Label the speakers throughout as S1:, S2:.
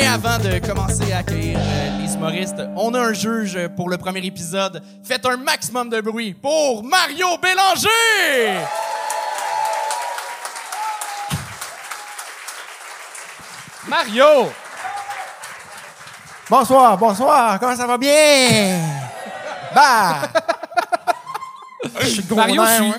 S1: Mais avant de commencer à accueillir euh, les humoristes, on a un juge pour le premier épisode. Faites un maximum de bruit pour Mario Bélanger!
S2: Mario!
S3: Bonsoir, bonsoir, comment ça va bien? Bah! Je suis gros
S2: Mario, je suis-.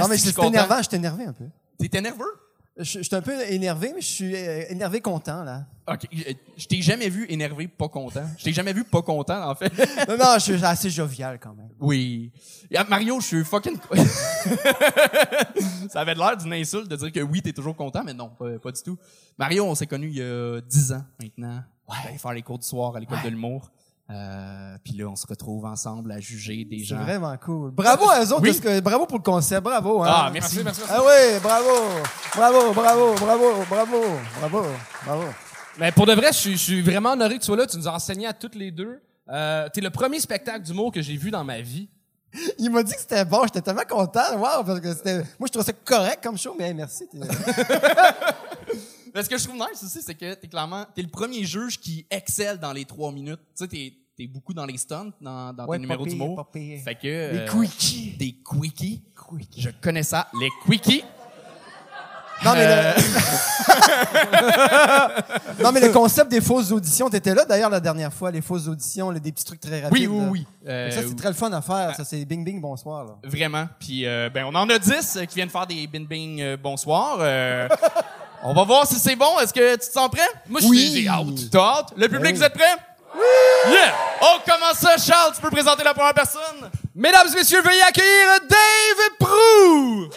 S3: Non, mais
S1: content?
S3: énervant, je suis énervé un peu.
S1: T'es nerveux?
S3: Je, je suis un peu énervé, mais je suis euh, énervé content, là.
S1: Ok, euh, je t'ai jamais vu énervé, pas content. Je t'ai jamais vu pas content, en fait.
S3: Non, non, je suis assez jovial quand même.
S1: Oui. Ah, Mario, je suis fucking. Ça avait l'air d'une insulte de dire que oui, t'es toujours content, mais non, pas, pas du tout. Mario, on s'est connus il y a 10 ans maintenant. Ouais. faire les cours du soir à l'école de l'humour. Euh, Puis là, on se retrouve ensemble à juger des
S3: C'est
S1: gens.
S3: vraiment cool. Bravo à eux autres,
S1: Oui.
S3: parce que, bravo pour le concept, bravo. Hein.
S1: Ah, merci.
S2: Merci, merci.
S3: Ah oui, bravo, bravo, bravo, bravo, bravo, bravo, bravo.
S2: Mais pour de vrai, je suis, je suis vraiment honoré que tu sois là. Tu nous as enseigné à toutes les deux. Euh, T'es le premier spectacle d'humour que j'ai vu dans ma vie.
S3: Il m'a dit que c'était bon, j'étais tellement content, wow, parce que c'était, moi je trouvais ça correct comme show, mais merci.
S1: Mais ce que je trouve nice aussi, c'est que t'es clairement, t'es le premier juge qui excelle dans les trois minutes. Tu sais, t'es, t'es beaucoup dans les stunts, dans, dans
S3: Ouais,
S1: tes numéros d'humour. Fait que.
S3: Les
S1: euh,
S3: quickies.
S1: Des quickies. Je connais ça. Les quickies.
S3: Non, mais
S1: Euh.
S3: le... non, mais le concept des fausses auditions, t'étais là d'ailleurs la dernière fois, les fausses auditions, là, des petits trucs très rapides.
S1: Oui, oui, oui. Euh,
S3: ça, c'est très le fun à faire. Ça, c'est bing bing, bonsoir. Là.
S1: Vraiment. Puis, euh, ben, on en a 10 euh, qui viennent faire des bin bing euh, bonsoir. On va voir si c'est bon. Est-ce que tu te sens prêt? Moi, je
S3: Oui.
S1: suis j'ai hâte. T'as hâte? Le public,
S3: oui.
S1: vous êtes prêts? Oui! Yeah! Oh, comment ça, Charles? Tu peux présenter la première personne?
S2: Mesdames et messieurs, veuillez accueillir Dave Prou!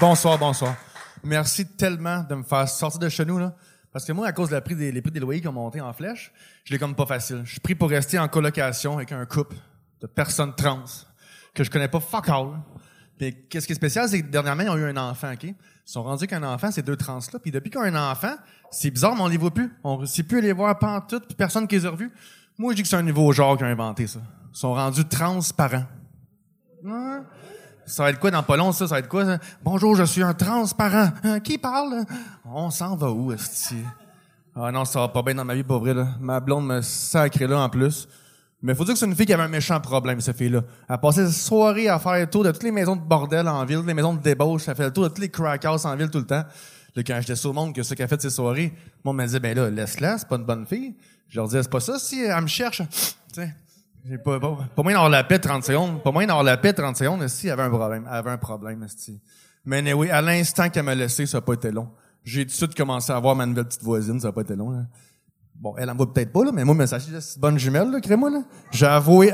S4: Bonsoir, bonsoir. Merci tellement de me faire sortir de chez nous, là. Parce que moi, à cause de la prix des, les prix des loyers qui ont monté en flèche, je l'ai comme pas facile. Je suis pris pour rester en colocation avec un couple de personnes trans que je connais pas fuck all. Puis qu'est-ce qui est spécial, c'est que dernièrement, ils ont eu un enfant, OK? Ils sont rendus qu'un enfant, ces deux trans-là. Puis depuis qu'ils ont un enfant, c'est bizarre, mais on les voit plus. On ne sait plus les voir pantoute, puis personne qui les a revus. Moi, je dis que c'est un nouveau genre qui a inventé ça. Ils sont rendus transparents. Ouais. Ça va être quoi dans pas long, ça? Ça va être quoi? ça? Bonjour, je suis un transparent. Hein, qui parle? On s'en va où, esti? Ah non, ça va pas bien dans ma vie, pas vrai, là. Ma blonde me sacrée là, en plus. Mais faut dire que c'est une fille qui avait un méchant problème, cette fille-là. Elle passait sa soirée à faire le tour de toutes les maisons de bordel en ville, les maisons de débauche. Elle fait le tour de tous les crack houses en ville tout le temps. Là, quand j'étais sur le monde que ce qu'elle fait de ses soirées, moi, me disait, ben là, laisse-la, c'est pas une bonne fille. Je leur disais, c'est pas ça, si elle me cherche. Tu sais. J'ai pas, pas, pas moyen d'avoir la paix 30 secondes. Pas moyen d'avoir la paix 30 secondes, si elle avait un problème. Elle avait un problème, esti. Mais oui, à l'instant qu'elle m'a laissé, ça a pas été long. J'ai tout de suite commencé à voir ma nouvelle petite voisine, ça a pas été long, là. Bon, elle en voit peut-être pas, là, mais moi, mais ça, c'est bonne jumelle, là, crée-moi, là. J'ai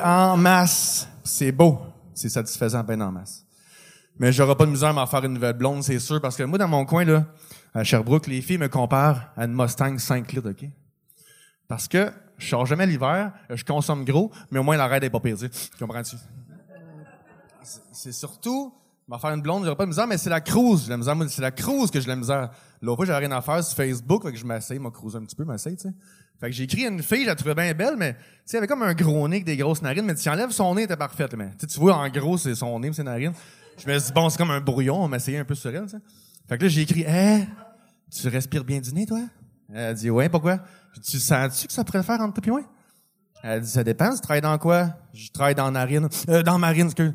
S4: en masse. C'est beau. C'est satisfaisant, ben en masse. Mais j'aurai pas de misère à m'en faire une nouvelle blonde, c'est sûr, parce que moi, dans mon coin, là, à Sherbrooke, les filles me comparent à une Mustang 5 litres, OK? Parce que je sors jamais l'hiver, je consomme gros, mais au moins la raide est pas pire. Comprends-tu? C'est- surtout, m'en faire une blonde, j'aurais pas de misère, mais c'est la cruise, la misère. C'est la cruise que j'ai la misère. L'autre fois, j'avais rien à faire sur Facebook, fait que je m'essaye, m'a cruisé un petit peu, m'essaye, tu sais. Fait que j'ai écrit à une fille, je la trouvais bien belle, mais, tu sais, elle avait comme un gros nez avec des grosses narines, mais tu enlèves son nez, était parfaite, mais, tu vois, en gros, c'est son nez, ses narines. Je me suis dit, bon, c'est comme un brouillon, on m'a essayé un peu sur elle, tu sais. Fait que là, j'ai écrit, eh, tu respires bien du nez, toi? Elle a dit, ouais, pourquoi? Tu sens-tu que ça pourrait le faire entre toi et moi? Elle a dit, ça dépend, tu travailles dans quoi? Je travaille dans narine. Euh, dans marine, excuse.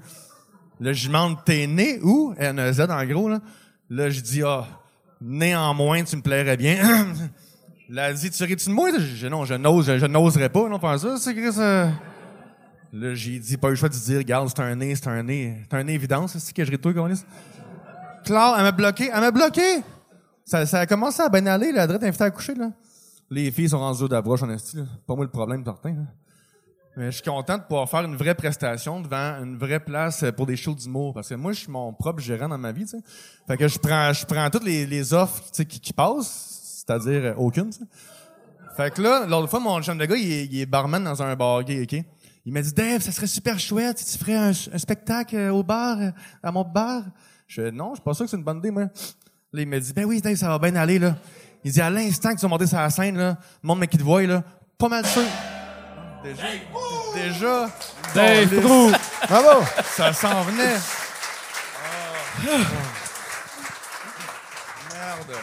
S4: Là, je demande, t'es né où? N-Z, en gros, là. Là, je dis, ah, néanmoins, tu me plairais bien. Là, dit, tu ris-tu de moi? Non, je n'ose, je, je n'oserais pas, non, faire ça, c'est que ça. Là, j'ai dit, pas eu le choix de dire, regarde, c'est un nez, c'est un nez, c'est un nez évidence, c'est que je ris de toi, Colis. Claire, elle m'a bloqué, elle m'a bloqué! Ça, a commencé à bien aller, la drette invitée à coucher, là. Les filles sont rendues d'approche en esti. Pas moi le problème, certain. Mais je suis content de pouvoir faire une vraie prestation devant une vraie place euh, pour des shows d'humour. Parce que moi, je suis mon propre gérant dans ma vie, tu sais. Fait que je prends, je prends toutes les, offres, qui passent. C'est-à-dire euh, aucune, sais. Fait que là, l'autre fois, mon chum de gars, il est, il est barman dans un bar gay, OK? Il m'a dit, Dave, ça serait super chouette si tu ferais un, un spectacle euh, au bar, euh, à mon bar. Je fais, non, je suis pas sûr que c'est une bonne idée, moi. Là, il m'a dit, ben oui, Dave, ça va bien aller, là. Il dit, à l'instant que tu vas monter sur la scène, là, le monde qui te voit, là, pas mal sûr. Déjà, déjà,
S2: Dave Prou!
S3: Bravo!
S4: ça s'en venait. Merde.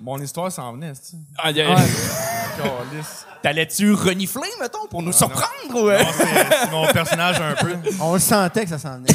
S4: Mon histoire s'en venait, c'est
S1: Ah, y a-. T'allais-tu renifler, mettons, pour nous surprendre ou... euh?
S4: Non, c'est mon personnage un peu.
S3: On le sentait que ça s'en venait.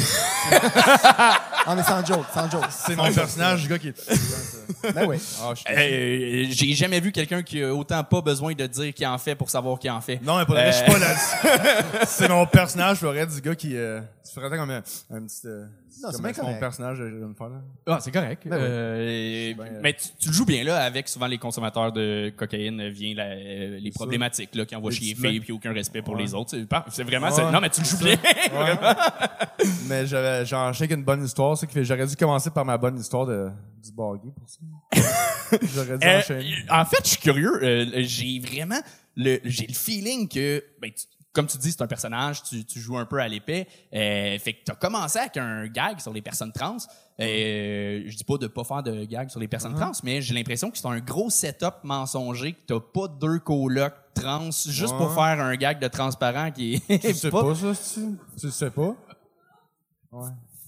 S3: non, mais sans joke, sans joke.
S4: C'est mon personnage du gars qui est.
S3: Ben oui.
S4: Ah,
S1: Euh, J'ai jamais vu quelqu'un qui a autant pas besoin de dire qu'il en fait pour savoir qu'il en fait.
S4: Non, mais pas de vrai, je suis pas là C'est mon personnage, je ferais du gars qui. Euh, tu ferais comme un, un petit. Euh,
S3: Non, c'est bien
S4: c'est mon
S3: correct.
S4: personnage, je vais me faire là?
S1: Ah, c'est correct.
S3: Ben oui.
S1: Euh,
S4: Ben,
S1: mais tu, tu le joues bien là avec souvent les consommateurs de cocaïne euh, vient la- euh, les problématiques là qui envoient
S4: Les
S1: chier
S4: petits
S1: filles puis aucun respect pour
S4: Ouais.
S1: les autres. C'est vraiment
S4: Ouais.
S1: c'est- non mais tu le joues bien.
S4: Ouais. mais j'avais, j'ai enchaîné avec une bonne histoire, c'est que j'aurais dû commencer par ma bonne histoire de, du baggy pour ça. j'aurais dû
S1: Euh,
S4: enchaîner.
S1: en fait, je suis curieux. euh, j'ai vraiment le j'ai le feeling que ben, tu- comme tu dis, c'est un personnage, tu, tu joues un peu à l'épée. Euh, fait que t'as commencé avec un gag sur les personnes trans. Euh, je dis pas de pas faire de gag sur les personnes trans, mais j'ai l'impression que c'est un gros setup mensonger, que t'as pas deux colocs trans juste pour
S4: Ouais.
S1: faire un gag de transparent qui est
S4: Tu sais pas, ça, tu Tu le sais pas?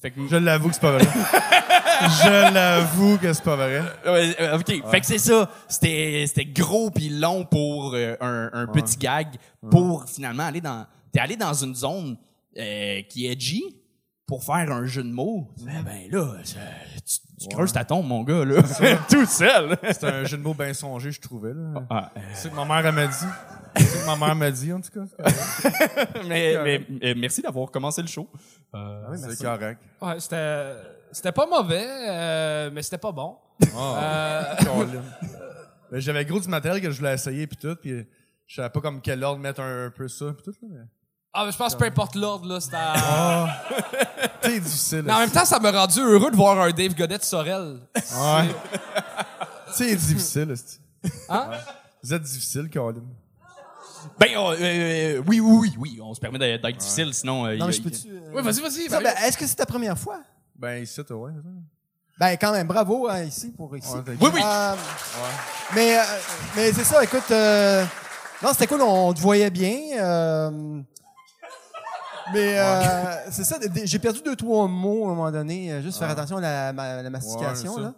S1: Fait que,
S4: Je l'avoue que c'est pas vrai. je l'avoue que c'est pas vrai.
S1: Euh, ok. Fait que c'est ça. C'était, c'était gros puis long pour euh, un, un petit gag pour finalement aller dans. T'es allé dans une zone euh, qui est edgy pour faire un jeu de mots. Mais ben là, ça- tu, tu creuses ta tombe, mon gars là, tout seul.
S4: C'était un jeu de mots bien songé, je trouvais. Là.
S1: Ah,
S4: C'est ce que ma mère elle m'a dit. C'est ce que ma mère m'a dit, en tout cas.
S1: mais, mais euh, merci d'avoir commencé le show.
S4: c'est correct.
S2: Ouais, c'était, c'était pas mauvais, euh, mais c'était pas bon.
S4: Ah, Colin. Ben, J'avais gros du matériel que je voulais essayer puis tout, puis je savais pas comme quel ordre mettre un, un peu ça puis tout là. Mais...
S2: Ah, mais je pense que peu importe l'ordre, là, c'était...
S4: Ah, c'est difficile.
S2: Mais en même temps, ça m'a rendu heureux de voir un Dave Godet Sorel.
S4: Ouais. c'est difficile. esti.
S2: Hein?
S4: Vous êtes difficile, Colin.
S1: Ben euh, euh, oui, oui, oui, oui. On se permet d'être, difficile, sinon. euh,
S3: Non, mais je peux-tu. euh,
S2: Oui, vas-y, vas-y.
S3: ça,
S2: Mario.
S3: ben, Est-ce que c'est ta première fois?
S4: Ben, ici, toi, ouais. c'est ça.
S3: Ben, quand même, bravo hein, ici pour ici.
S4: Ouais,
S1: Oui, oui.
S3: Euh, Mais, euh, mais c'est ça, écoute. euh, non, c'était cool, on te voyait bien. Mais euh, c'est ça, j'ai perdu deux, trois mots à un moment donné, euh, juste faire attention à la, ma- la mastication. Là.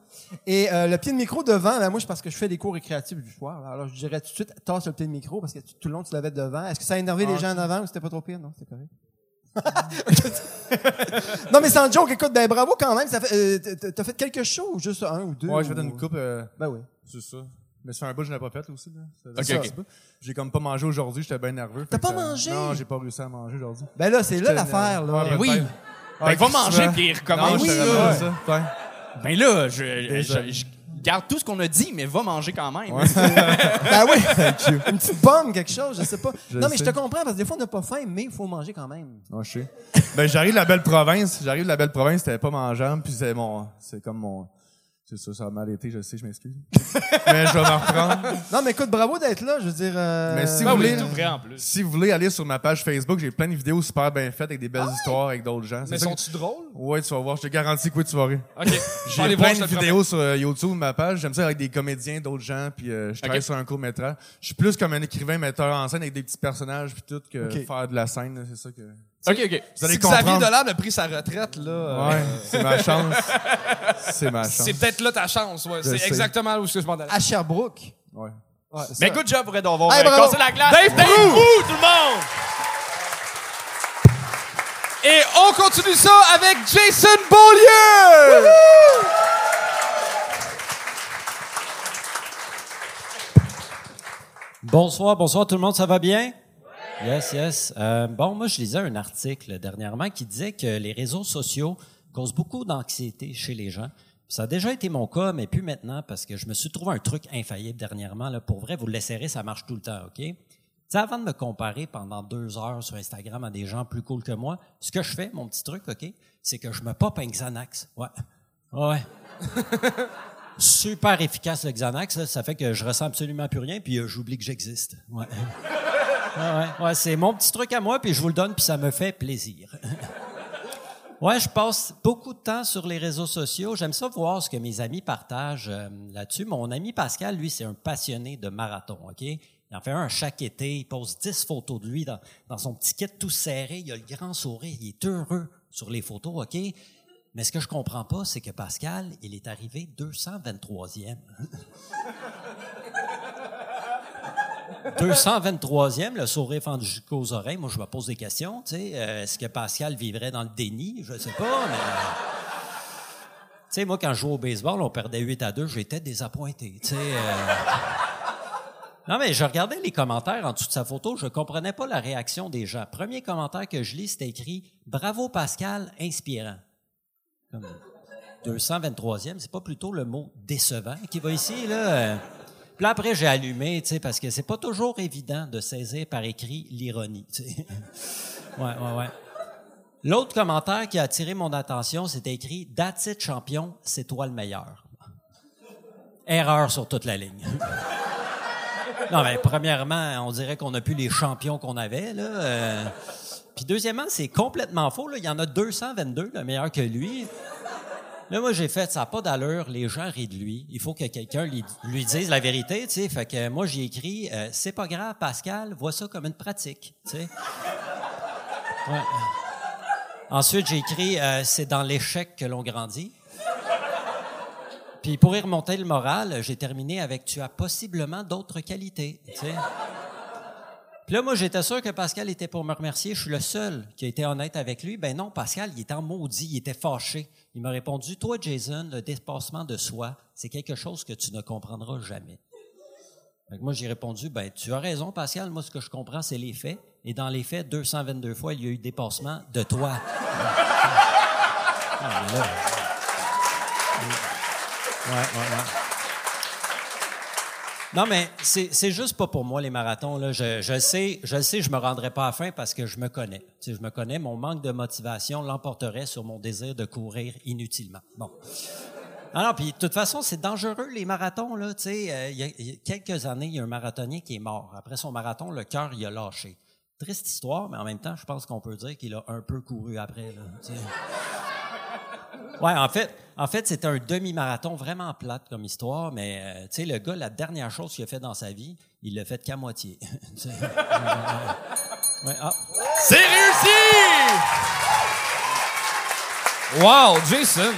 S3: Et euh, le pied de micro devant, ben, moi, c'est parce que je fais des cours récréatifs du soir. là. Alors, je dirais tout de suite, tasse le pied de micro parce que tout le long, tu l'avais devant. Est-ce que ça a énervé les
S4: Ah,
S3: gens en avant ou c'était pas trop pire? Non, c'était correct. non, mais sans joke, écoute, ben bravo quand même. Ça fait, euh, t'as fait quelque chose ou juste un ou deux?
S4: Ouais, je
S3: ou-
S4: fais une coupe. euh,
S3: Ben oui.
S4: c'est ça. Mais c'est un bout, je l'ai pas fait aussi. Là. Ça-
S1: Ok,
S4: ça,
S1: ok.
S4: c'est pas- J'ai comme pas mangé aujourd'hui, j'étais bien nerveux.
S3: T'as
S4: fait que
S3: pas
S4: ça-
S3: mangé?
S4: Non, j'ai pas réussi à manger aujourd'hui.
S3: Ben là, c'est là l'affaire, là.
S4: Ouais,
S1: Ben oui. Ben,
S4: Ouais,
S1: va manger puis recommence.
S4: je
S3: oui,
S4: ça. Ouais.
S1: Ben là, je, je, je garde tout ce qu'on a dit, mais va manger quand même.
S3: Ben oui. Une petite pomme, quelque chose, je sais pas.
S4: Je
S3: non, mais je te comprends parce que des fois, on n'a pas faim, mais il faut manger quand même.
S4: Non, je sais. Ben, j'arrive de la belle province. J'arrive de la belle province, c'était pas mangeable, puis c'est mon, c'est comme mon, c'est ça, ça a mal été, je sais, je m'excuse. mais je vais m'en reprendre.
S3: Non, mais écoute, bravo d'être là, je veux dire. euh,
S4: Mais si
S2: Ben
S4: vous
S2: oui,
S4: voulez,
S2: tout vrai en plus.
S4: si vous voulez aller sur ma page Facebook, j'ai plein de vidéos super bien faites avec des belles histoires avec d'autres gens.
S2: Mais
S4: que-
S2: sont-tu drôles?
S4: Ouais, tu vas voir, je te garantis que oui, tu vas rire.
S2: OK.
S4: J'ai plein de vidéos sur euh, YouTube, ma page. J'aime ça avec des comédiens, d'autres gens, puis euh, je travaille sur un court métrage. Je suis plus comme un écrivain, metteur en scène avec des petits personnages puis tout que faire de la scène. là, C'est ça que.
S1: OK, OK.
S4: Vous allez
S2: Si Xavier
S4: comprendre.
S2: Dolan a pris sa retraite, là, euh,
S4: Ouais, c'est ma chance. C'est ma chance.
S2: c'est peut-être là ta chance. Ouais.
S4: Je
S2: C'est exactement où je m'en allais.
S3: À Sherbrooke.
S4: Ouais.
S3: Ouais,
S1: Mais
S3: ça.
S1: good job pour
S3: Hey,
S1: euh,
S3: bravo.
S1: cassé la glace.
S2: Dave
S1: Dave.
S2: Brou,
S1: tout le monde!
S2: Et on continue ça avec Jason Beaulieu!
S5: Bonsoir, bonsoir tout le monde, ça va bien? Yes, yes. Euh, bon, moi, je lisais un article dernièrement qui disait que les réseaux sociaux causent beaucoup d'anxiété chez les gens. Ça a déjà été mon cas, mais plus maintenant, parce que je me suis trouvé un truc infaillible dernièrement. Là. Pour vrai, vous le laisserez, ça marche tout le temps, OK? Tu sais, avant de me comparer pendant deux heures sur Instagram à des gens plus cool que moi, ce que je fais, mon petit truc, OK, c'est que je me pop un Xanax. Ouais. Ouais. Super efficace le Xanax, là. ça fait que je ressens absolument plus rien, puis euh, j'oublie que j'existe. Ouais. Ouais, c'est mon petit truc à moi, puis je vous le donne, puis ça me fait plaisir. ouais, je passe beaucoup de temps sur les réseaux sociaux. J'aime ça voir ce que mes amis partagent euh, là-dessus. Mon ami Pascal, lui, c'est un passionné de marathon, OK? Il en fait un chaque été. Il pose 10 photos de lui dans, dans son petit kit tout serré. Il a le grand sourire. Il est heureux sur les photos, OK? Mais ce que je comprends pas, c'est que Pascal, il est arrivé 223e. 223e, le sourire fendu jusqu'aux oreilles. Moi, je me pose des questions. Tu euh, est-ce que Pascal vivrait dans le déni? Je sais pas, mais... Tu sais, moi, quand je jouais au baseball, on perdait 8 à 2, j'étais désappointé. Euh. Non, mais je regardais les commentaires en dessous de sa photo, je comprenais pas la réaction des gens. Premier commentaire que je lis, c'était écrit « Bravo Pascal, inspirant ». Comme 223e, c'est pas plutôt le mot décevant qui va ici, là? Puis après, j'ai allumé, tu sais, parce que c'est pas toujours évident de saisir par écrit l'ironie. Ouais, ouais, ouais. L'autre commentaire qui a attiré mon attention, c'était écrit « That's it, champion, c'est toi le meilleur ». Erreur sur toute la ligne. Non, mais premièrement, on dirait qu'on n'a plus les champions qu'on avait, là. euh. Puis deuxièmement, c'est complètement faux. Il y en a 222, le meilleur que lui. Là, moi, j'ai fait, ça n'a pas d'allure, les gens rient de lui. Il faut que quelqu'un lui, dise la vérité, tu sais. Fait que moi, j'ai écrit, euh, c'est pas grave, Pascal, vois ça comme une pratique, tu sais. Ouais. Ensuite, j'ai écrit, euh, c'est dans l'échec que l'on grandit. Puis pour y remonter le moral, j'ai terminé avec tu as possiblement d'autres qualités. tu sais. Puis là, moi, j'étais sûr que Pascal était pour me remercier. Je suis le seul qui a été honnête avec lui. Ben non, Pascal, il était en maudit, il était fâché. Il m'a répondu, toi, Jason, le dépassement de soi, c'est quelque chose que tu ne comprendras jamais. Que moi, j'ai répondu, ben tu as raison, Pascal. Moi, ce que je comprends, c'est les faits. Et dans les faits, 222 fois, il y a eu dépassement de toi. Ah, là-. Non, mais c'est, juste pas pour moi, les marathons. Là. Je, je sais, je sais, je me rendrai pas à fin parce que je me connais. Tu sais, je me connais, mon manque de motivation l'emporterait sur mon désir de courir inutilement. Bon. Alors, puis de toute façon, c'est dangereux, les marathons. Là, tu sais, euh, il y a- quelques années, il y a un marathonien qui est mort. Après son marathon, le cœur, il a lâché. Triste histoire, mais en même temps, je pense qu'on peut dire qu'il a un peu couru après. Ouais, en fait, en fait, c'était un demi-marathon vraiment plate comme histoire, mais euh, tu sais, le gars, la dernière chose qu'il a fait dans sa vie, il l'a fait qu'à moitié. Ouais, ah.
S1: C'est réussi!
S2: Wow, Jason!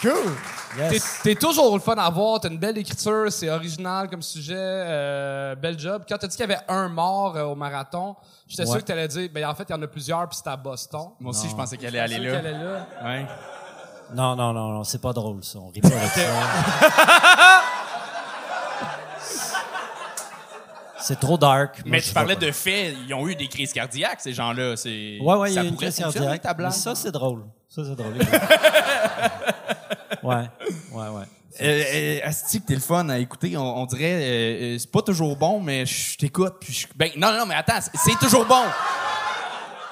S3: Cool.
S2: T'es,
S5: Yes.
S2: t'es toujours le fun à voir, t'as une belle écriture, c'est original comme sujet, euh, bel job. Quand t'as dit qu'il y avait un mort euh, au marathon, j'étais
S5: Ouais.
S2: sûr que t'allais dire, ben en fait, il y en a plusieurs, puis c'était à Boston.
S1: Moi aussi, je pensais qu'elle allait aller
S2: qu'elle
S1: là.
S2: est là.
S1: Ouais.
S5: Non, non, non, non, c'est pas drôle, ça. On rit pas avec ça. C'est trop dark. Moi,
S1: Mais
S5: je
S1: tu parlais de faits, ils ont eu des crises cardiaques, ces gens-là. C'est,
S5: Ouais, ouais, il y a une crise cardiaque. Mais ça, c'est drôle. Ça, c'est drôle. ouais, ouais, ouais.
S1: Euh, euh, Asti, t'es le fun à écouter. On, on dirait, euh, euh, c'est pas toujours bon, mais je t'écoute. Puis je- ben, non, non, mais attends, c'est- toujours bon.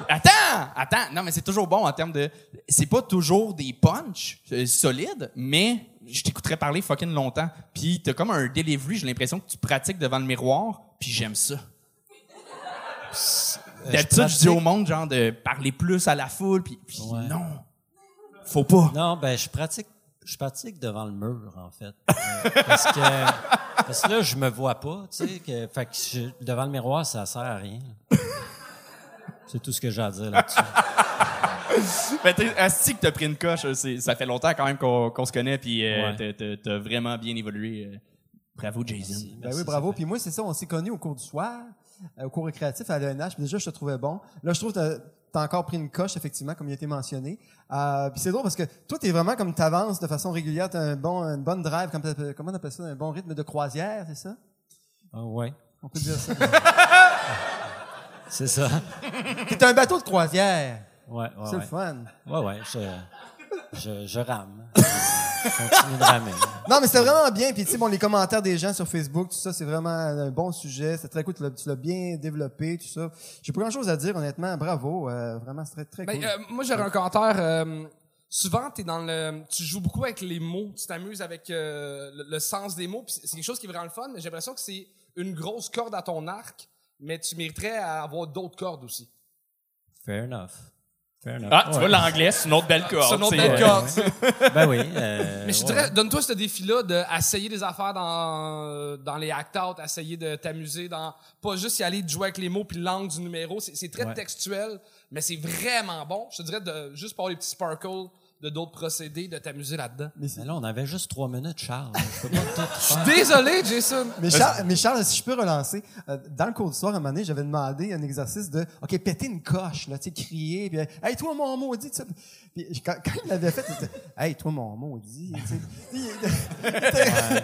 S1: Attends, attends. Non, mais c'est toujours bon en termes de. C'est pas toujours des punchs euh, solides, mais je t'écouterais parler fucking longtemps. Puis t'as comme un delivery. J'ai l'impression que tu pratiques devant le miroir. Puis j'aime ça. D'habitude, je dis au monde genre de parler plus à la foule. Puis, puis
S5: Ouais.
S1: non, faut pas.
S5: Non, ben, je pratique, je pratique devant le mur, en fait. Euh, parce que, parce que là, je me vois pas, tu sais, que, fait que je- devant le miroir, ça sert à rien. C'est tout ce que j'ai à dire là-dessus.
S1: Ben, t'es- Asti que t'as pris une coche, c'est- ça fait longtemps quand même qu'on se connaît, puis euh,
S5: Ouais.
S1: t'as- vraiment bien évolué. euh. Bravo, Jason.
S3: Ben oui, bravo. Puis moi, c'est ça, on s'est connus au cours du soir, euh, au cours récréatif à l'ENH. Déjà, je te trouvais bon. Là, je trouve que t'as- encore pris une coche, effectivement, comme il a été mentionné. Euh, puis c'est drôle parce que toi, t'es vraiment comme t'avances de façon régulière. T'as un bon, une bonne drive, comme comment on appelle ça, un bon rythme de croisière, c'est ça?
S5: Ah, ouais,
S3: On peut dire ça.
S5: c'est ça.
S3: T'es un bateau de croisière.
S5: Ouais, ouais,
S3: C'est le fun.
S5: Ouais, ouais, je, je, je rame. Je continue de ramer.
S3: Non, mais c'était vraiment bien. Puis, tu sais, bon, les commentaires des gens sur Facebook, tout ça, c'est vraiment un bon sujet. C'est très cool. Tu l'as- Tu l'as bien développé, tout ça. J'ai pas grand chose à dire, honnêtement. Bravo. Euh, vraiment, c'est très, très
S2: Ben,
S3: cool.
S2: euh, moi, j'aurais un commentaire. euh, souvent, t'es dans le, tu joues beaucoup avec les mots, tu t'amuses avec euh, le, le sens des mots. puis C'est c'est quelque chose qui est vraiment le fun. J'ai l'impression que c'est une grosse corde à ton arc, mais tu mériterais à avoir d'autres cordes aussi.
S5: Fair enough. Enough.
S1: Ah, tu vois, l'anglais, c'est une autre belle corde.
S2: C'est une autre belle
S1: ouais.
S2: corde.
S5: Ben oui. euh,
S2: Mais je
S5: ouais.
S2: dirais, donne-toi ce défi-là d'essayer des affaires dans, dans les act-out, essayer de t'amuser dans, pas juste y aller de jouer avec les mots puis l'angle du numéro. C'est, c'est très
S5: Ouais.
S2: textuel, mais c'est vraiment bon. Je te dirais de, juste pour les petits sparkles de d'autres procédés, de t'amuser là-dedans.
S5: Mais là, on avait juste trois minutes, Charles. Je peux pas tout faire.
S2: Désolé, Jason.
S3: Mais Charles, mais Charles, si je peux relancer, euh, dans le cours du soir, à un moment donné, j'avais demandé un exercice de, OK, péter une coche, là, tu sais, crier, puis, hey, toi, mon maudit, tu sais. Puis quand, quand il l'avait fait, il était, hey, toi, mon maudit, tu sais.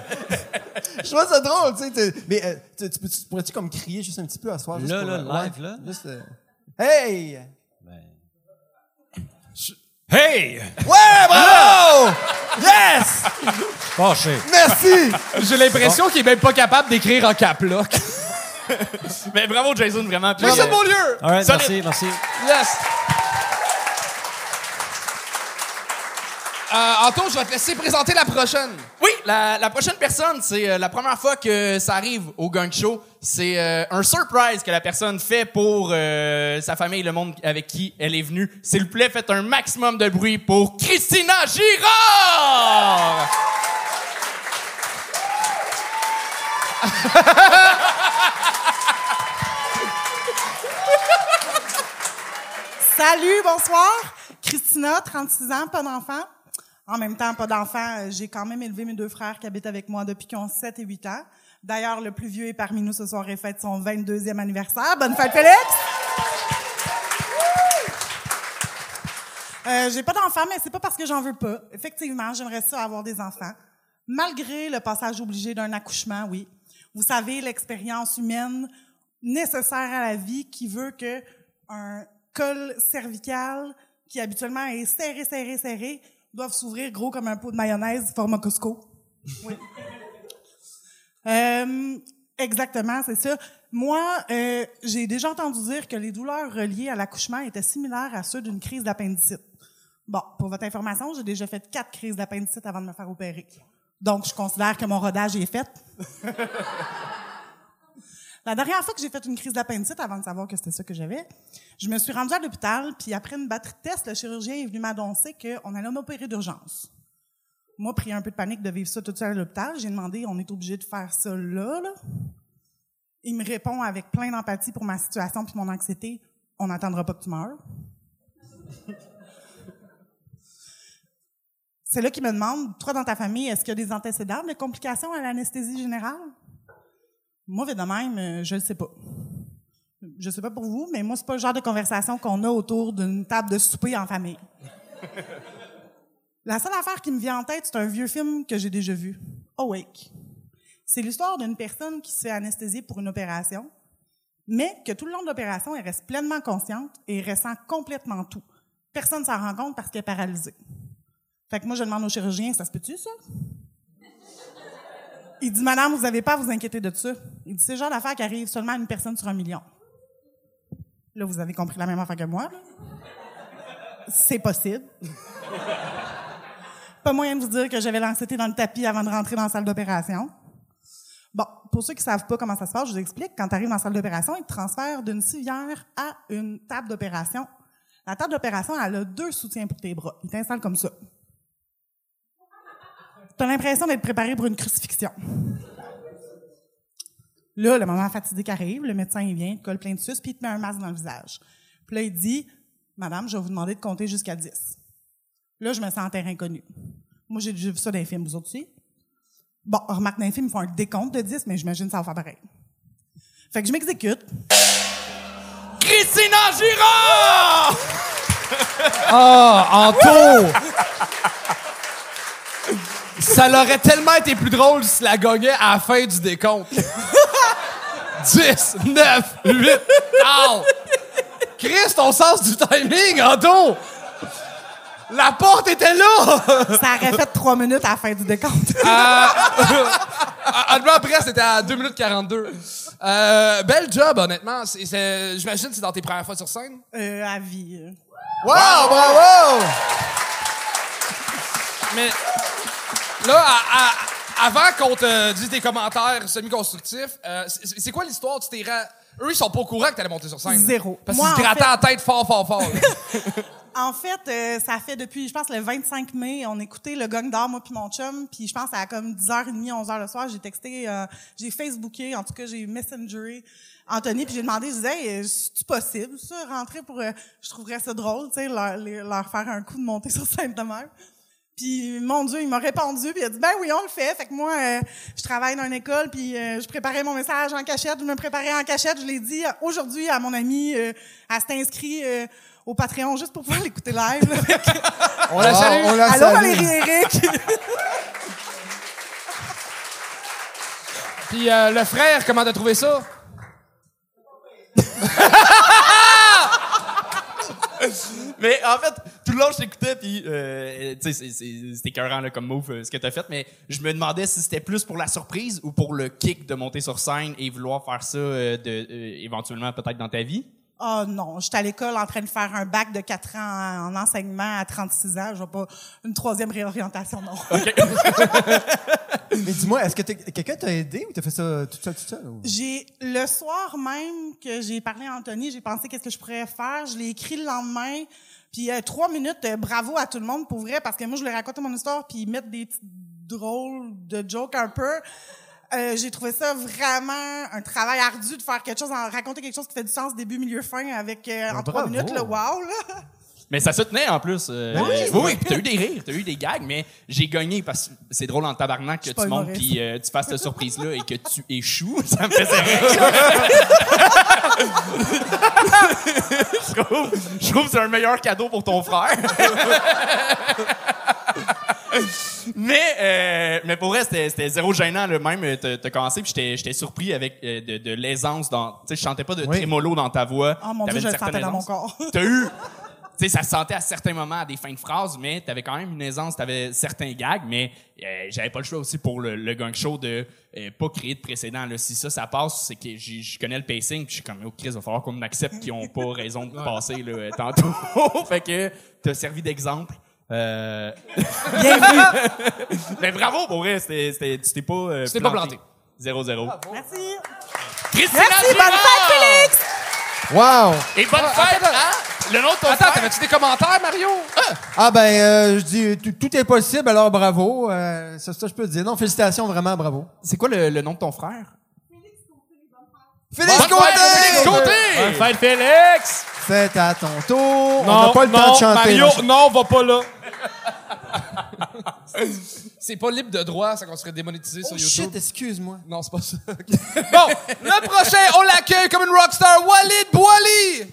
S3: Je trouve ça drôle, tu sais. Mais euh, tu, tu peux- tu pourrais-tu comme crier juste un petit peu à soir? juste
S5: Là,
S3: pour,
S5: là,
S3: euh,
S5: live, là?
S3: Juste, euh, hey!
S5: Hey!
S3: Ouais, bravo! Yes!
S5: Fâché.
S3: Merci!
S2: J'ai l'impression qu'il est même pas capable d'écrire en cap lock.
S1: Mais bravo, Jason, vraiment. Puis,
S2: Jason
S1: euh,
S2: Beaulieu!
S5: All right,
S1: Solide.
S5: merci, merci.
S2: Yes! Euh, Anto, je vais te laisser présenter la prochaine.
S1: Oui, la, la prochaine personne, c'est euh, la première fois que ça arrive au Gang Show. C'est euh, un surprise que la personne fait pour euh, sa famille, le monde avec qui elle est venue. S'il vous plaît, faites un maximum de bruit pour Christina Girard!
S6: Salut, bonsoir. Christina, 36 ans, pas d'enfant. En même temps, pas d'enfant. euh, J'ai quand même élevé mes deux frères qui habitent avec moi depuis qu'ils ont 7 et 8 ans. D'ailleurs, le plus vieux est parmi nous ce soir et fête son 22e anniversaire. Bonne fête, Félix! Euh, j'ai pas d'enfant, mais c'est pas parce que j'en veux pas. Effectivement, j'aimerais ça avoir des enfants. Malgré le passage obligé d'un accouchement, oui. Vous savez, l'expérience humaine nécessaire à la vie qui veut que un col cervical qui habituellement est serré, serré, serré, doive s'ouvrir gros comme un pot de mayonnaise format Costco. Oui. Euh, exactement, c'est ça. Moi, euh, j'ai déjà entendu dire que les douleurs reliées à l'accouchement étaient similaires à ceux d'une crise d'appendicite. Bon, pour votre information, j'ai déjà fait quatre crises d'appendicite avant de me faire opérer. Donc, je considère que mon rodage est fait. La dernière fois que j'ai fait une crise d'appendicite, avant de savoir que c'était ça que j'avais, je me suis rendue à l'hôpital, puis après une batterie de tests, le chirurgien est venu m'annoncer qu'on allait m'opérer d'urgence. Moi, pris un peu de panique de vivre ça tout seul à l'hôpital, j'ai demandé, on est obligé de faire ça là? Il me répond avec plein d'empathie pour ma situation puis mon anxiété, on n'attendra pas que tu meurs. C'est là qu'il me demande, toi dans ta famille, est-ce qu'il y a des antécédents de complications à l'anesthésie générale? Moi, vite de même, euh, je ne sais pas. Je sais pas pour vous, mais moi, c'est pas le genre de conversation qu'on a autour d'une table de souper en famille. La seule affaire qui me vient en tête, c'est un vieux film que j'ai déjà vu. Awake. C'est l'histoire d'une personne qui se fait anesthésier pour une opération, mais que tout le long de l'opération, elle reste pleinement consciente et ressent complètement tout. Personne s'en rend compte parce qu'elle est paralysée. Fait que moi, je demande au chirurgien, ça se peut-tu, ça? Il dit, Madame, vous n'avez pas à vous inquiéter de ça. Il dit, c'est genre d'affaire qui arrive seulement à une personne sur un million. Là, vous avez compris la même affaire que moi. C'est possible. Pas moyen de vous dire que j'avais l'anxiété dans le tapis avant de rentrer dans la salle d'opération. Bon, pour ceux qui savent pas comment ça se passe, je vous explique. Quand tu arrives dans la salle d'opération, ils te transfèrent d'une civière à une table d'opération. La table d'opération, elle a deux soutiens pour tes bras. Ils t'installent comme ça. T'as l'impression d'être préparé pour une crucifixion. Là, le moment fatidique arrive, le médecin il vient, il te colle plein de suces, puis il te met un masque dans le visage. Puis là, il dit, Madame, je vais vous demander de compter jusqu'à 10. Là, je me sens en terrain inconnu. Moi, j'ai déjà vu ça dans les films, vous autres aussi. Bon, remarque, dans les films, ils font un décompte de 10, mais j'imagine que ça va faire pareil. Fait que je m'exécute.
S1: Christina Girard!
S2: Ah, Anto! Ça l'aurait tellement été plus drôle si la gagnait à la fin du décompte. 10, 9, 8, oh! Chris, ton sens du timing, Anto! La porte était là!
S6: Ça aurait fait trois minutes à la fin du décompte.
S2: Honnêtement, après, c'était à 2 minutes 42. Euh, bel job, honnêtement. C'est- c'est- J'imagine que c'est dans tes premières fois sur scène.
S6: Euh, à vie. euh.
S3: Wow, bravo!
S2: Mais là, à- à- avant qu'on te dise des commentaires semi-constructifs, euh, c'est c'est quoi l'histoire? Tu t'es ra- Eux, ils sont pas au courant que t'allais monter sur scène.
S6: Zéro.
S2: Parce
S6: Moi,
S2: qu'ils se
S6: en
S2: grattaient
S6: fait-
S2: la tête fort, fort, fort. là.
S6: En fait, euh, ça fait depuis, je pense, le 25 mai, on écoutait le gang d'or, moi puis mon chum, puis je pense à comme 10h30, 11h le soir, j'ai texté, euh, j'ai Facebooké, en tout cas, j'ai messengeré Anthony, puis j'ai demandé, je disais, hey, c'est possible, ça, rentrer pour, euh, je trouverais ça drôle, tu sais, leur, les- leur faire un coup de montée sur scène de même? Puis mon Dieu, il m'a répondu, puis il a dit ben oui, on le fait. Fait que moi, euh, je travaille dans une école, puis euh, je préparais mon message en cachette, je me préparais en cachette, je l'ai dit aujourd'hui à mon amie, euh, elle s'est inscrite euh, au Patreon juste pour pouvoir l'écouter live.
S2: On la
S3: Ah,
S2: salue.
S3: on la
S6: Allô. Valérie Eric.
S2: Puis euh, le frère, comment t'as trouvé ça?
S1: Mais en fait, tout le long, je t'écoutais, puis euh, tu sais, c'est- c'est- c'était écœurant là, comme move euh, ce que t'as fait, mais je me demandais si c'était plus pour la surprise ou pour le kick de monter sur scène et vouloir faire ça euh, de, euh, éventuellement peut-être dans ta vie?
S6: Oh non, j'étais à l'école en train de faire un bac de 4 ans en enseignement à 36 ans. Je vois pas une troisième réorientation, non.
S3: Mais dis-moi, est-ce que t'es- quelqu'un t'a aidé ou t'as fait ça tout seul, tout seul? ou?
S6: J'ai le soir même que j'ai parlé à Anthony, j'ai pensé qu'est-ce que je pourrais faire. Je l'ai écrit le lendemain. Puis euh, trois minutes, euh, bravo à tout le monde pour vrai, parce que moi je lui racontais mon histoire puis mettre des petits drôles de jokes un peu. Euh, j'ai trouvé ça vraiment un travail ardu de faire quelque chose, en raconter quelque chose qui fait du sens début, milieu, fin avec euh, en trois minutes le wow là.
S1: Mais ça se tenait en plus. euh,
S3: oui.
S1: oui, oui, t'as eu des rires, t'as eu des gags, mais j'ai gagné parce que c'est drôle en tabarnak que tu montes puis euh, tu fasses cette surprise-là et que tu échoues. Ça me je trouve, je trouve que c'est un meilleur cadeau pour ton frère. mais, euh, mais pour vrai, c'était zéro gênant, le même. euh, T'as commencé, puis j'étais surpris avec euh, de, de l'aisance dans. Tu sais, je chantais pas de
S3: Oui.
S1: trémolo dans ta voix.
S6: Oh mon dieu, je le sentais dans mon corps.
S1: T'as eu? Sais, ça se sentait à certains moments à des fins de phrases, mais t'avais quand même une aisance, t'avais certains gags, mais euh, j'avais pas le choix aussi pour le, le gang show de euh, pas créer de précédent. Là. Si ça, ça passe, c'est que j'ai- je connais le pacing, puis je suis comme, oh Chris, va falloir qu'on accepte qu'ils ont pas raison de passer là, euh, tantôt. fait que t'as servi d'exemple. Euh... mais bravo, pour vrai, c'était, tu t'es pas euh,
S2: Tu t'es pas planté.
S1: 0-0.
S6: Merci.
S1: Christina
S6: Merci, bonne fête Félix.
S3: Wow!
S1: Et bonne
S2: Ah,
S1: fête,
S2: attends,
S1: hein? Le nom de ton
S2: Attends,
S1: frère?
S2: t'avais-tu des commentaires, Mario?
S3: Ah ben, euh, je dis, tout, tout est possible, alors bravo. Euh, ça, ça, je peux te dire. Non, félicitations, vraiment, bravo.
S1: C'est quoi le, le nom de ton frère?
S3: Félix
S1: Bonne
S3: Côté!
S1: fête, Félix Côté!
S2: Bonne fête, Félix!
S3: Faites à ton tour. on n'a pas le temps de chanter.
S2: Mario, non, va pas là. c'est pas libre de droit, ça qu'on serait démonétisé sur
S3: Oh
S2: YouTube.
S3: shit, excuse-moi.
S2: Non, c'est pas ça. bon, le prochain, on l'accueille comme une rockstar, Walid Bouali!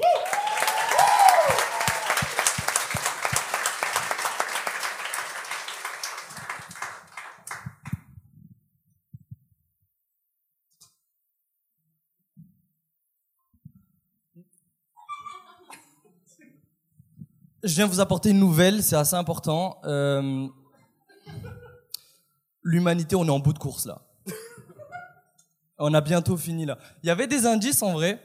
S7: Je viens vous apporter une nouvelle, c'est assez important. Euh, L'humanité, on est en bout de course là. On a bientôt fini là. Il y avait des indices en vrai.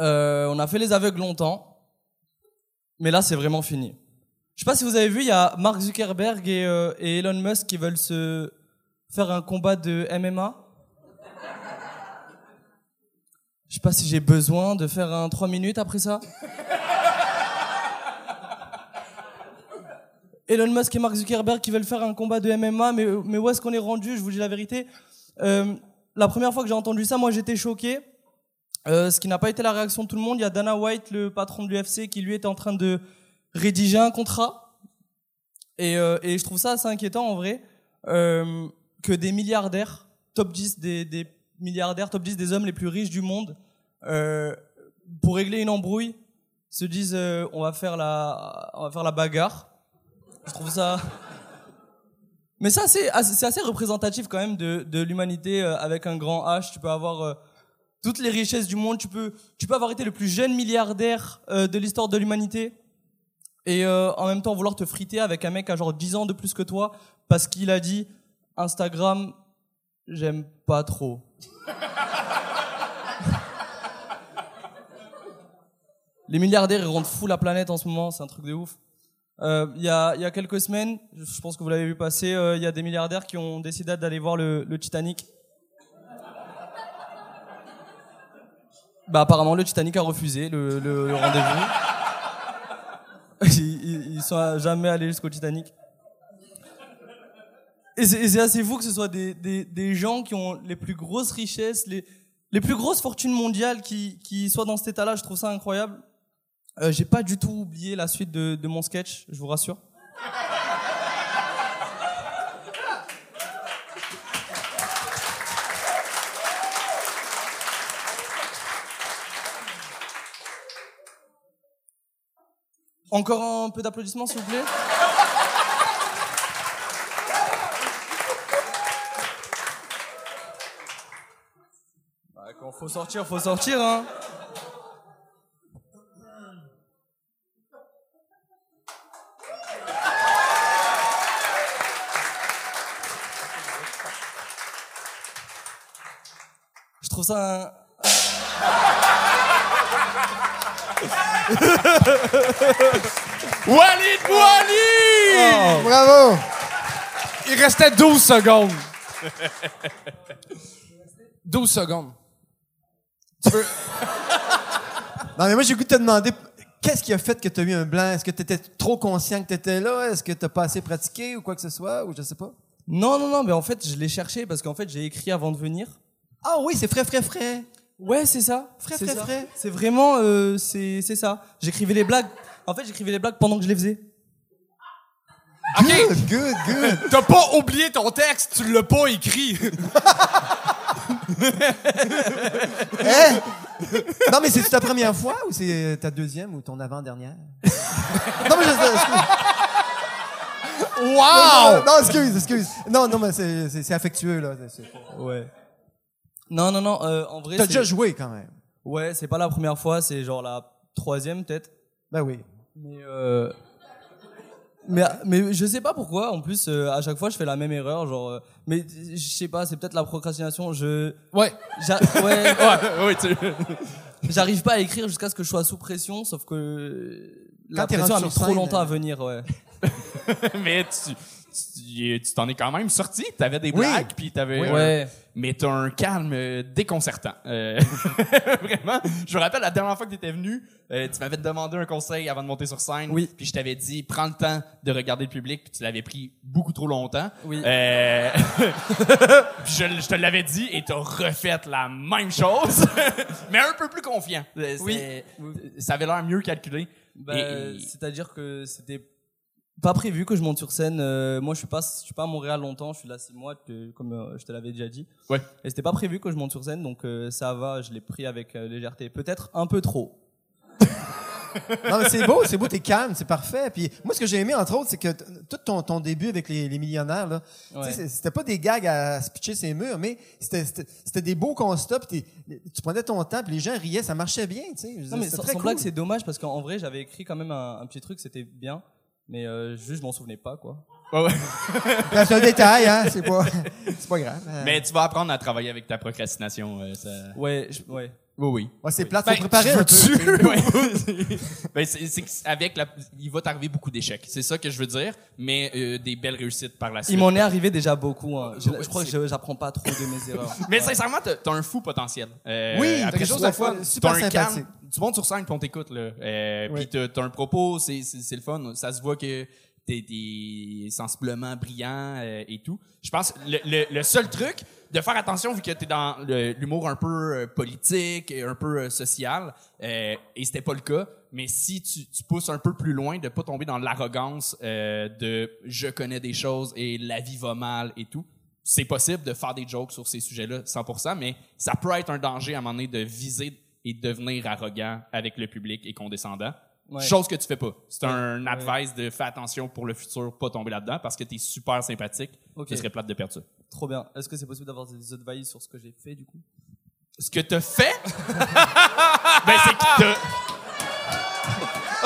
S7: Euh, on a fait les aveugles longtemps. Mais là, c'est vraiment fini. Je sais pas si vous avez vu, il y a Mark Zuckerberg et, euh, Elon Musk qui veulent se faire un combat de MMA. Je sais pas si j'ai besoin de faire un 3 minutes après ça. Elon Musk et Mark Zuckerberg qui veulent faire un combat de MMA, mais, où est-ce qu'on est rendu Je vous dis la vérité. Euh, la première fois que j'ai entendu ça, moi j'étais choqué. Euh, ce qui n'a pas été la réaction de tout le monde. Il y a Dana White, le patron de l'UFC, qui lui était en train de rédiger un contrat. Et, euh, et je trouve ça assez inquiétant en vrai, euh, que des milliardaires, top 10 des, des milliardaires, top 10 des hommes les plus riches du monde, euh, pour régler une embrouille, se disent euh, on va faire la, on va faire la bagarre. Je trouve ça. Mais ça, c'est assez, assez représentatif quand même de, de l'humanité euh, avec un grand H. Tu peux avoir euh, toutes les richesses du monde. Tu peux, tu peux avoir été le plus jeune milliardaire euh, de l'histoire de l'humanité. Et en même temps vouloir te friter avec un mec à genre 10 ans de plus que toi parce qu'il a dit Instagram, j'aime pas trop. Les milliardaires, ils rendent fou la planète en ce moment, c'est un truc de ouf. Euh, Il y, a, y a quelques semaines, je pense que vous l'avez vu passer, euh, il y a des milliardaires qui ont décidé d'aller voir le, Titanic. Bah apparemment le Titanic a refusé le, rendez-vous. ils, ils- sont jamais allés jusqu'au Titanic. Et c'est assez fou que ce soit des, des, des gens qui ont les plus grosses richesses, les, les plus grosses fortunes mondiales qui, qui soient dans cet état-là. Je trouve ça incroyable. Euh, J'ai pas du tout oublié la suite de, mon sketch, je vous rassure. Encore un peu d'applaudissements, s'il vous plaît. Bah, quand faut sortir, faut sortir, hein. Trouve ça un,
S2: Walid Wally!
S3: Bravo!
S2: Il restait 12 secondes. 12 secondes.
S3: Non, mais moi, j'ai goût de te demander, qu'est-ce qui a fait que tu as eu un blanc? Est-ce que tu étais trop conscient que tu étais là? Est-ce que tu pas assez pratiqué ou quoi que ce soit? Ou je sais pas.
S7: Non, non, non, mais en fait, je l'ai cherché parce qu'en fait, j'ai écrit avant de venir.
S3: Ah oui, c'est frais, frais, frais.
S7: Ouais, c'est ça.
S3: Frais,
S7: C'est
S3: frais,
S7: ça.
S3: frais.
S7: C'est vraiment, euh, c'est, c'est ça. J'écrivais les blagues. En fait, j'écrivais les blagues pendant que je les faisais.
S2: OK.
S3: Good, good, good.
S2: T'as pas oublié ton texte, tu l'as pas écrit.
S3: Hein? Non, mais c'est ta première fois ou c'est ta deuxième ou ton avant-dernière? non, mais je excuse.
S2: Wow!
S3: Non, excuse, excuse. Non, non, mais c'est, affectueux, là.
S7: Ouais. Non, non, non. euh, en vrai,
S3: T'as déjà joué quand même.
S7: Ouais, c'est pas la première fois. C'est genre la troisième peut-être.
S3: Ben oui.
S7: Mais euh... mais mais je sais pas pourquoi. En plus, euh, à chaque fois, je fais la même erreur. Genre, euh, mais je sais pas. C'est peut-être la procrastination. Je
S2: Ouais.
S7: j'a- ouais.
S1: oui, tu...
S7: J'arrive pas à écrire jusqu'à ce que je sois sous pression, sauf que la
S3: Quand t'es
S7: pression a mis
S3: sur
S7: trop
S3: scène,
S7: longtemps
S3: euh,
S7: à venir, ouais.
S1: mais tu tu t'en es quand même sorti. T'avais des
S3: Oui.
S1: blagues, puis t'avais.
S7: Ouais.
S1: euh,
S7: Ouais.
S1: mais t'as un calme euh, déconcertant. Euh, vraiment. Je me rappelle la dernière fois que t'étais venu, euh, tu m'avais demandé un conseil avant de monter sur scène.
S7: Oui.
S1: Puis je t'avais dit, prends le temps de regarder le public. Puis tu l'avais pris beaucoup trop longtemps.
S7: Oui.
S1: Euh, je, je te l'avais dit et t'as refait la même chose, mais un peu plus confiant.
S7: Oui.
S1: Ça avait l'air mieux calculé. Et-
S7: C'est-à-dire que c'était pas prévu que je monte sur scène. Euh, moi, je suis pas, je suis pas à Montréal longtemps. Je suis là six mois, que- comme euh, je te l'avais déjà dit.
S1: Ouais.
S7: Et c'était pas prévu que je monte sur scène, donc euh, ça va. Je l'ai pris avec euh, légèreté. Peut-être un peu trop.
S3: Non, mais c'est beau, c'est beau, t'es calme, c'est parfait. Puis moi, ce que j'ai aimé, entre autres, c'est que tout ton, ton début avec les, les millionnaires, là, tu sais, c'était pas des gags à se pitcher ses murs, mais c'était- c'était c'était des beaux constats. Puis tu prenais ton temps, puis les gens riaient, ça marchait bien, tu sais.
S7: Non, mais sans,
S3: très
S7: sans
S3: cool.
S7: blague, c'est dommage parce qu'en en vrai, j'avais écrit quand même un, un petit truc, c'était bien. Mais euh, juste, je m'en souvenais pas, quoi.
S1: Ouais, ouais.
S3: C'est un détail, hein, c'est pas, c'est pas grave. Euh,
S1: Mais tu vas apprendre à travailler avec ta procrastination. euh, ça...
S7: Ouais, je- ouais.
S1: Oui, oui.
S3: ouais, c'est plate,
S2: Ben,
S3: faut préparer un peu.
S1: Ouais. ben, c'est, avec la, il va t'arriver beaucoup d'échecs. C'est ça que je veux dire, mais euh, des belles réussites par la suite.
S7: Il m'en est arrivé déjà beaucoup. hein. Je,
S1: Ouais,
S7: je crois que j'apprends pas trop de mes erreurs.
S1: Mais sincèrement, t'as, un fou potentiel. Euh,
S3: Oui, t'as
S1: après
S3: quelque chose de fun, super
S1: un
S3: sympathique.
S1: calme. Tu montes sur scène puis on t'écoute là. Euh,
S3: Oui.
S1: Puis t'as, un propos, c'est le fun. Ça se voit que t'es, t'es sensiblement brillant euh, et tout. Je pense le, le, le seul truc de faire attention vu que t'es dans le- l'humour un peu euh, politique, et un peu euh, social, euh, et c'était pas le cas. Mais si tu, tu pousses un peu plus loin, de pas tomber dans l'arrogance euh, de je connais des choses et la vie va mal et tout. C'est possible de faire des jokes sur ces sujets-là 100%, mais ça peut être un danger à un moment donné de viser et devenir arrogant avec le public et condescendant.
S7: Ouais.
S1: Chose que tu fais pas. C'est un advice de fais attention pour le futur, pas tomber là-dedans parce que t'es super sympathique.
S7: Ok.
S1: Ce serait plate de perdre ça.
S7: Trop bien. Est-ce que c'est possible d'avoir des advice sur ce que j'ai fait, du coup?
S1: Ce que t'as fait, ben c'est que t'as...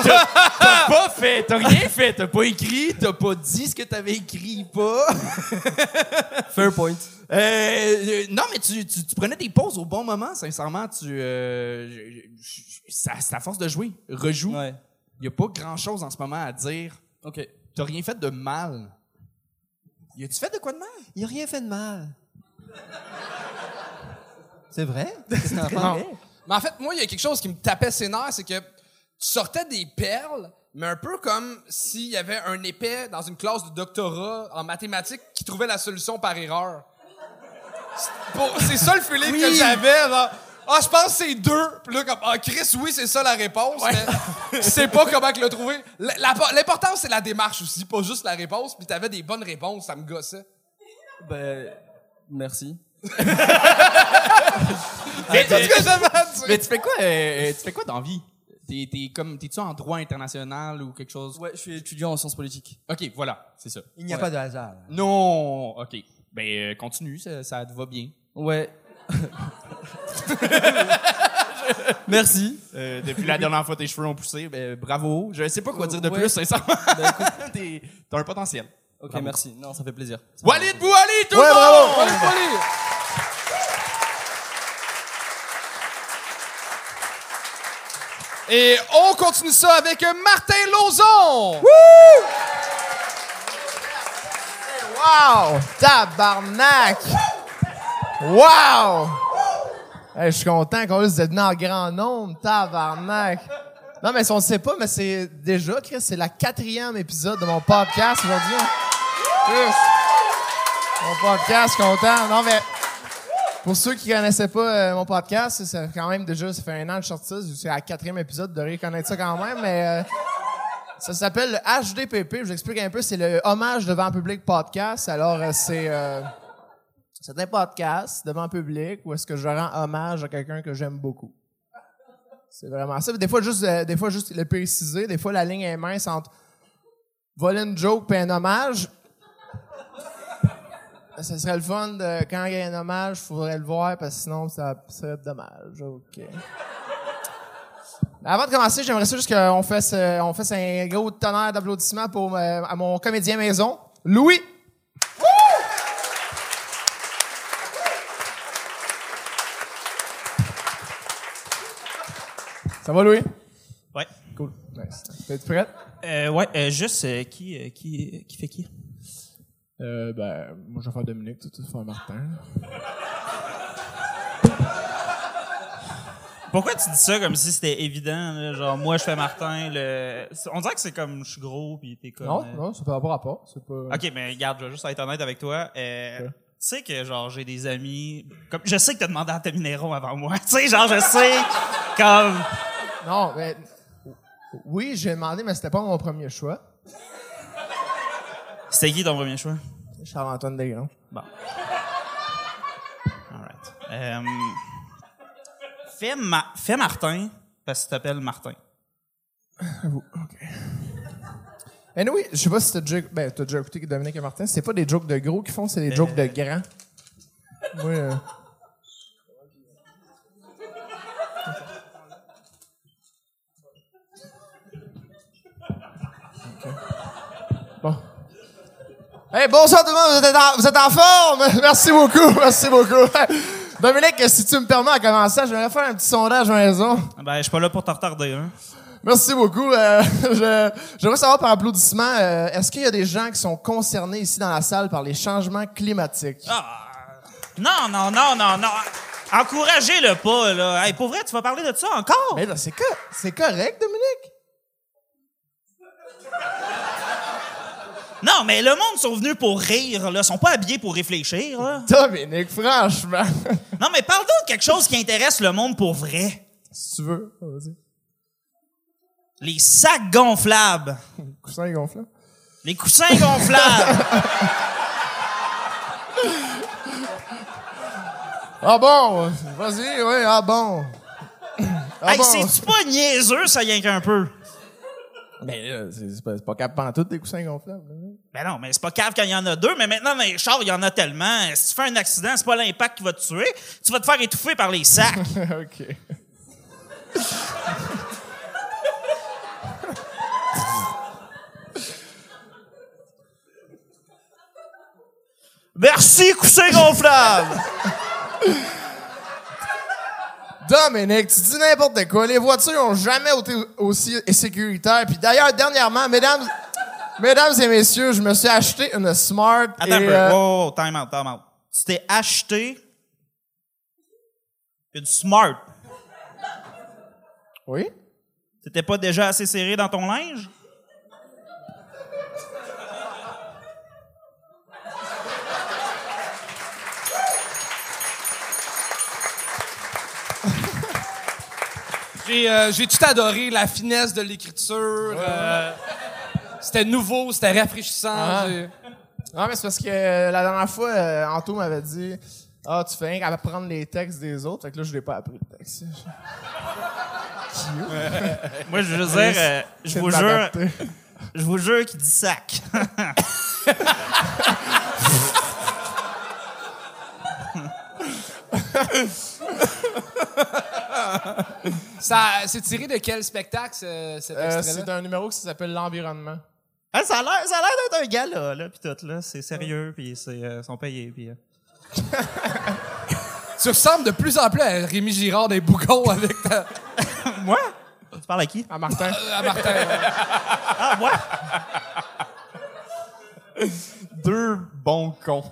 S1: T'as pas fait, t'as rien fait, t'as pas écrit, t'as pas dit ce que t'avais écrit pas.
S7: Fair point.
S1: Euh, euh, non, mais tu, tu, tu prenais des pauses au bon moment, sincèrement. Tu, euh, ça- c'est à force de jouer. Rejoue. Il
S7: Ouais.
S1: y a pas grand-chose en ce moment à dire.
S7: Ok.
S1: T'as rien fait de mal. Y a-tu fait de quoi de mal?
S3: Il a rien fait de mal. C'est vrai?
S2: Non. Mais en fait, moi, il y a quelque chose qui me tapait ses nerfs, c'est que tu sortais des perles, mais un peu comme s'il y avait un épais dans une classe de doctorat en mathématiques qui trouvait la solution par erreur. C'est C'est ça le feeling que j'avais. genre, Ah, je pense que c'est deux. Puis là, comme, ah, Chris, oui, c'est ça la réponse. Mais je sais pas comment que le trouver. L'important, c'est la démarche aussi, pas juste la réponse. Puis t'avais des bonnes réponses, ça me gossait.
S7: Ben, merci.
S1: Mais,
S2: C'est tout ce que j'avais à dire.
S1: mais tu fais quoi, euh, tu fais quoi dans vie? T'es, t'es comme, t'es-tu en droit international ou quelque chose?
S7: Ouais, je suis étudiant en sciences politiques.
S1: Ok, voilà, c'est ça.
S8: Il n'y a pas de hasard.
S1: Non, ok. Ben, euh, continue, ça, ça te va bien.
S7: Ouais. Merci.
S1: Euh, depuis la dernière fois tes cheveux ont poussé, ben, bravo. Je sais pas quoi dire de
S7: Ouais.
S1: plus, sincèrement. T'es- T'as un potentiel.
S7: Ok,
S1: Bravo.
S7: merci. Non, ça fait plaisir.
S1: Walid Bouali, tout le
S8: bravo.
S1: monde!
S2: Allez, allez. Et on continue ça avec Martin Lauzon.
S8: Wow! Tabarnak! Wow! Hey, je suis content qu'on vous êtes venu en grand nombre, tabarnak! Non, mais si on ne sait pas, mais c'est déjà, c'est la quatrième épisode de mon podcast aujourd'hui. Mon podcast, content. Non, mais pour ceux qui connaissaient pas euh, mon podcast, fait quand même déjà, ça fait un an que je sorti ça. C'est la quatrième épisode, de reconnaître ça quand même, mais euh, ça s'appelle le HDPP. Je vous explique un peu. C'est le hommage devant public podcast. Alors, euh, c'est euh, c'est un podcast devant public où est-ce que je rends hommage à quelqu'un que j'aime beaucoup. C'est vraiment ça. Des fois, juste, euh, des fois, juste le préciser. Des fois, la ligne est mince entre voler une joke et un hommage. Ça serait le fun de, quand il y a un hommage, il faudrait le voir parce que sinon, ça serait dommage. OK. Avant de commencer, j'aimerais juste qu'on fasse, euh, on fasse un gros tonnerre d'applaudissements pour euh, à mon comédien maison, Louis. Ça va, Louis?
S9: Ouais.
S8: Cool. Nice. T'es-tu prête?
S9: Euh, ouais, euh, juste euh, qui, qui, qui fait qui?
S8: Euh, ben, moi, je vais faire Dominique, tu vas faire Martin.
S9: Pourquoi tu dis ça comme si c'était évident? là? Genre, moi, je fais Martin. Le... On dirait que c'est comme je suis gros, puis t'es comme.
S8: Non,
S9: euh,
S8: non, ça peut avoir rapport. C'est pas...
S9: Ok, mais regarde, je vais juste être honnête avec toi. Euh, Tu sais que, genre, j'ai des amis. Comme, je sais que t'as demandé à Taminero avant moi. Tu sais, genre, je sais. comme.
S8: Non, mais... Oui, j'ai demandé, mais c'était pas mon premier choix.
S9: C'était qui ton premier choix?
S8: Charles-Antoine Desgranges.
S9: Alright. Euh, fais, Ma- fais Martin, parce que tu t'appelles Martin.
S8: OK. Anyway, je sais pas si t'as déjà, ben, t'as déjà écouté Dominique et Martin. C'est pas des jokes de gros qu'ils font, c'est des jokes de grands. Moi, euh, Hey, bonsoir tout le monde, vous êtes en, vous êtes en forme? Merci beaucoup, merci beaucoup. Dominique, si tu me permets en commençant, j'aimerais faire un petit sondage à la maison.
S9: Ben, je suis pas là pour te retarder, hein.
S8: Merci beaucoup. Euh, je, j'aimerais savoir par applaudissement, euh, est-ce qu'il y a des gens qui sont concernés ici dans la salle par les changements climatiques?
S9: Ah! Non, non, non, non, non. Encouragez-le pas, là. Hey, pour vrai, tu vas parler de ça encore?
S8: Mais là, c'est, co- c'est correct, Dominique?
S9: Non, mais le monde sont venus pour rire, là. Ils sont pas habillés pour réfléchir, là.
S8: Dominique, franchement.
S9: Non, mais parle donc de quelque chose qui intéresse le monde pour vrai.
S8: si tu veux, vas-y.
S9: Les sacs gonflables.
S8: Coussin gonflant.
S9: Les coussins gonflables.
S8: Ah bon? Vas-y, oui, ah bon. Ah
S9: hey,
S8: bon.
S9: c'est-tu pas niaiseux, ça y est qu'un peu?
S8: Mais là, c'est, pas, pas capable tout des coussins gonflables. là.
S9: Ben non, mais c'est pas cave quand il y en a deux, mais maintenant dans les chars, il y en a tellement. Si tu fais un accident, c'est pas l'impact qui va te tuer. Tu vas te faire étouffer par les sacs.
S8: OK.
S9: Merci, coussin gonflable!
S8: Dominique, tu dis n'importe quoi. Les voitures ont jamais été aussi sécuritaires. Puis d'ailleurs, dernièrement, mesdames, mesdames et messieurs, je me suis acheté une Smart.
S9: Attends un
S8: et,
S9: peu.
S8: euh,
S9: Wow, wow, time out, time out. Tu t'es acheté une Smart.
S8: Oui?
S9: T'étais pas déjà assez serré dans ton linge?
S2: J'ai euh, j'ai tout adoré, la finesse de l'écriture. euh, c'était nouveau, c'était rafraîchissant.
S8: Ah.
S2: j'ai-
S8: Non, mais c'est parce que euh, la dernière fois, Anto m'avait dit Ah, tu fais rien qu'à apprendre les textes des autres. Fait que là, je l'ai pas appris le texte.
S9: Moi, je veux dire, euh, je vous jure, je vous jure qu'il dit sac.
S2: Ça, c'est tiré de quel spectacle, ce- cet
S8: Euh, c'est un numéro qui s'appelle L'environnement.
S9: Ah, ça a l'air, ça a l'air d'être un gars là, là, puis tout là, c'est sérieux, puis c'est, euh, sont payés, puis. euh.
S2: Tu ressembles de plus en plus à Rémi Girard des Bougons avec ta...
S9: Moi? Tu parles à qui?
S8: À Martin.
S2: à Martin.
S9: Ah, moi?
S1: Deux bons cons.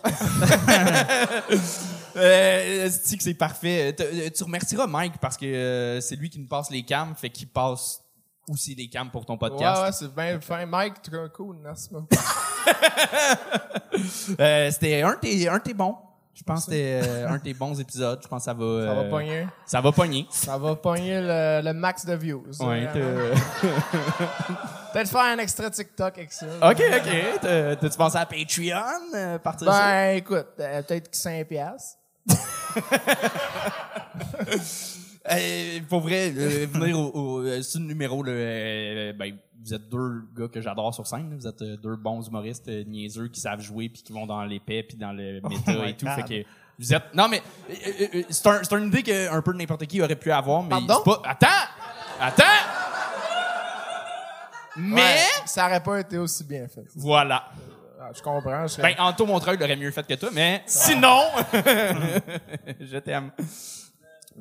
S1: Euh, c'est que c'est parfait? T- euh, Tu remercieras Mike parce que euh, c'est lui qui nous passe les cams, fait qu'il passe aussi des cams pour ton
S8: Ouais,
S1: podcast.
S8: ouais, c'est bien fin. Mike, tu es cool, merci beaucoup.
S1: Euh, c'était un tes, un de tes bons. Je pense que c'était euh, un de tes bons épisodes. Je pense que ça va.
S8: Ça va
S1: euh,
S8: pogner.
S1: Ça va pogner.
S8: Ça va pogner le, le max de views.
S1: Ouais, t'as-
S8: Peut-être faire un extrait TikTok avec ça.
S1: ok, ok. T'as- T'as-tu pensé à Patreon? euh, partir ça?
S8: Ben, écoute, euh, peut-être que 5 piastres.
S1: Euh, pour vrai, euh, venir au, au euh, sur le numéro, là, euh, ben, vous êtes deux gars que j'adore sur scène. là. Vous êtes euh, deux bons humoristes euh, niaiseux qui savent jouer puis qui vont dans l'épais puis dans le méta
S9: my
S1: et tout.
S9: God.
S1: Fait que vous êtes. Non mais euh, euh, euh, c'est un, c'est une idée que un peu n'importe qui aurait pu avoir, mais
S8: Pardon?
S1: c'est pas. Attends, attends. Mais
S8: Ouais, ça aurait pas été aussi bien fait.
S1: voilà.
S8: Ah, je comprends. Je serais-
S1: Ben Anto Montreuil l'aurait mieux fait que toi, mais sinon, je t'aime.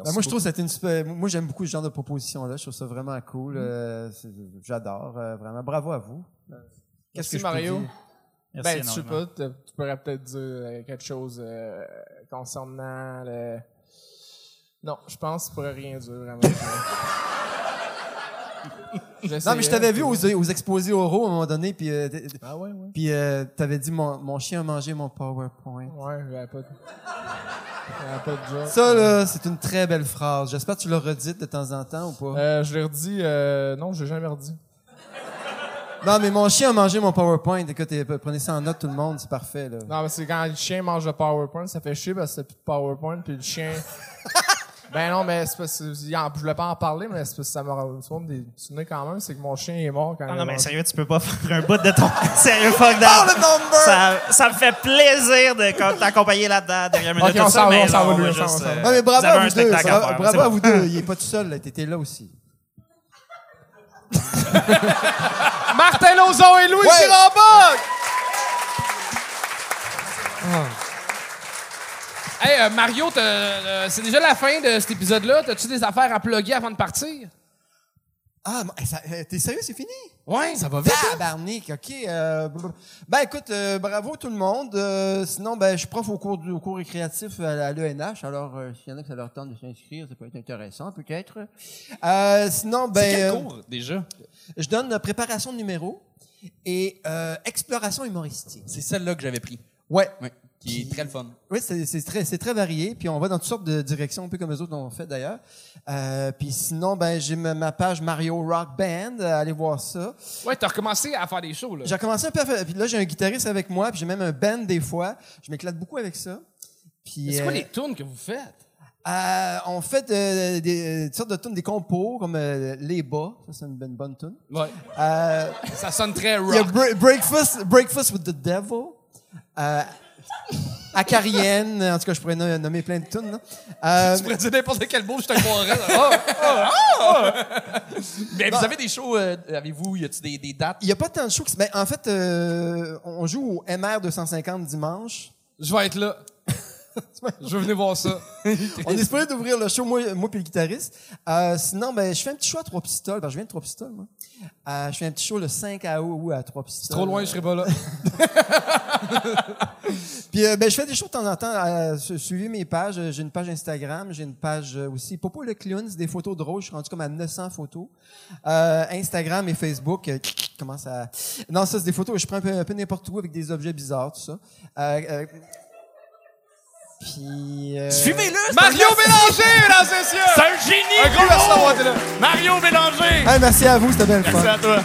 S3: Ben, moi, je trouve que c'était une super. Moi, j'aime beaucoup ce genre de proposition-là. Je trouve ça vraiment cool. euh, c'est- J'adore. euh, vraiment. Bravo à vous. Qu'est-ce que
S8: Merci,
S3: je peux
S8: Mario.
S3: dire?
S8: Ben,
S9: Merci
S8: je sais
S9: énormément.
S8: pas, tu tu pourrais peut-être dire euh, quelque chose euh, concernant le. Non, je pense que tu pourrais rien dire vraiment.
S3: Non, mais je t'avais vu aux, aux exposés oraux à un moment donné, puis euh,
S8: Ah ouais, ouais.
S3: puis euh, t'avais dit mon, mon chien a mangé mon PowerPoint.
S8: Ouais, avait pas
S3: Ça, là, c'est une très belle phrase. J'espère que tu l'as redite de temps en temps ou pas.
S8: Euh, je l'ai redit. Euh, non, je l'ai jamais redit.
S3: Non, mais mon chien a mangé mon PowerPoint. Écoute, eh, prenez ça en note, tout le monde, c'est parfait, là.
S8: Non, mais c'est quand le chien mange le PowerPoint, ça fait chier parce que c'est plus de PowerPoint, puis le chien. Ben non, mais c'est parce que. Je voulais pas en parler, mais c'est parce que ça m'a rendu des souvenirs quand même, c'est que mon chien est mort quand
S9: Ah
S8: il
S9: non, mais sérieux, tu peux pas faire un bout de ton. sérieux, fuck that. Ça, ça me fait plaisir de co- t'accompagner là-dedans minute.
S8: Ok, on
S9: ça,
S8: s'en va,
S9: mais
S8: on s'en va,
S9: euh,
S3: Non, mais bravo à vous deux.
S9: spectacle
S3: ça
S9: à
S3: va-
S9: faire,
S3: bravo à vous deux. Il est pas tout seul, là. T'étais là aussi.
S2: Martin Lozon et Louis
S3: Ouais.
S2: Hey, euh, Mario, t'as, euh, c'est déjà la fin de cet épisode-là. T'as-tu des affaires à plugger avant de partir?
S3: Ah, eh, t'es sérieux, c'est fini?
S2: Ouais, ça va vite. hein?
S3: Tabarnak, OK. euh, blablabla. ben, écoute, euh, bravo tout le monde. Euh, sinon, ben, je suis prof au cours, du, au cours récréatif à, à l'ENH. Alors, euh, s'il y en a qui ça leur tente de s'inscrire, ça peut être intéressant, peut-être. Euh, sinon, ben,
S1: C'est quel
S3: euh,
S1: cours déjà?
S3: je donne euh, préparation de numéros et euh, exploration humoristique.
S1: C'est celle-là que j'avais pris.
S3: Ouais.
S1: Ouais. Qui est très le fun.
S3: Oui, c'est très, c'est très varié. Puis on va dans toutes sortes de directions, un peu comme les autres ont fait d'ailleurs. Euh, puis sinon, ben j'ai ma, page Mario Rock Band. allez voir ça.
S2: Ouais, t'as recommencé à faire des shows, là.
S3: J'ai commencé un peu à faire. Puis là, j'ai un guitariste avec moi. Puis j'ai même un band des fois. Je m'éclate beaucoup avec ça. Puis
S2: C'est quoi
S3: euh,
S2: les tunes que vous faites?
S3: euh, on fait des, des sortes de tunes, des compos comme euh, Les Bas. Ça, c'est une, bonne- bonne tune.
S2: Ouais.
S3: Euh,
S2: Ça sonne très
S3: Il y a
S2: rock.
S3: Bre- Breakfast, Breakfast with the Devil. Acarienne, en tout cas, je pourrais no- nommer plein de tunes. Euh,
S2: Tu pourrais dire n'importe quel mot, je te croirais. là. Ah!
S1: Mais vous avez des shows, euh, avez-vous, y a-tu des, des dates?
S3: Il n'y a pas tant de shows. qui Ben, en fait, euh, on joue au MR 250 dimanche.
S2: Je vais être là. Je veux venir voir ça.
S3: On est supposé d'ouvrir le show, moi, moi puis le guitariste. Euh, sinon, ben, je fais un petit show à Trois Pistoles. que je viens de Trois Pistoles, moi. Euh, je fais un petit show le 5 août à Trois Pistoles.
S2: Trop loin, je serai pas là.
S3: Puis euh, ben, je fais des shows de temps en temps. Euh, su- suivez mes pages. J'ai une page Instagram. J'ai une page euh, aussi. Popo le clown, c'est des photos drôles. Je suis rendu comme à 900 photos. Euh, Instagram et Facebook commence à... Non, ça, c'est des photos. Je prends un peu, peu n'importe où avec des objets bizarres, tout ça. Puis. euh,
S1: Suivez-le!
S2: Mario Bélanger, mesdames et messieurs!
S1: C'est un génie!
S2: Un gros merci d'avoir été là.
S1: Mario Bélanger!
S3: Hey, merci à vous, c'était bien le fun.
S1: Merci à toi.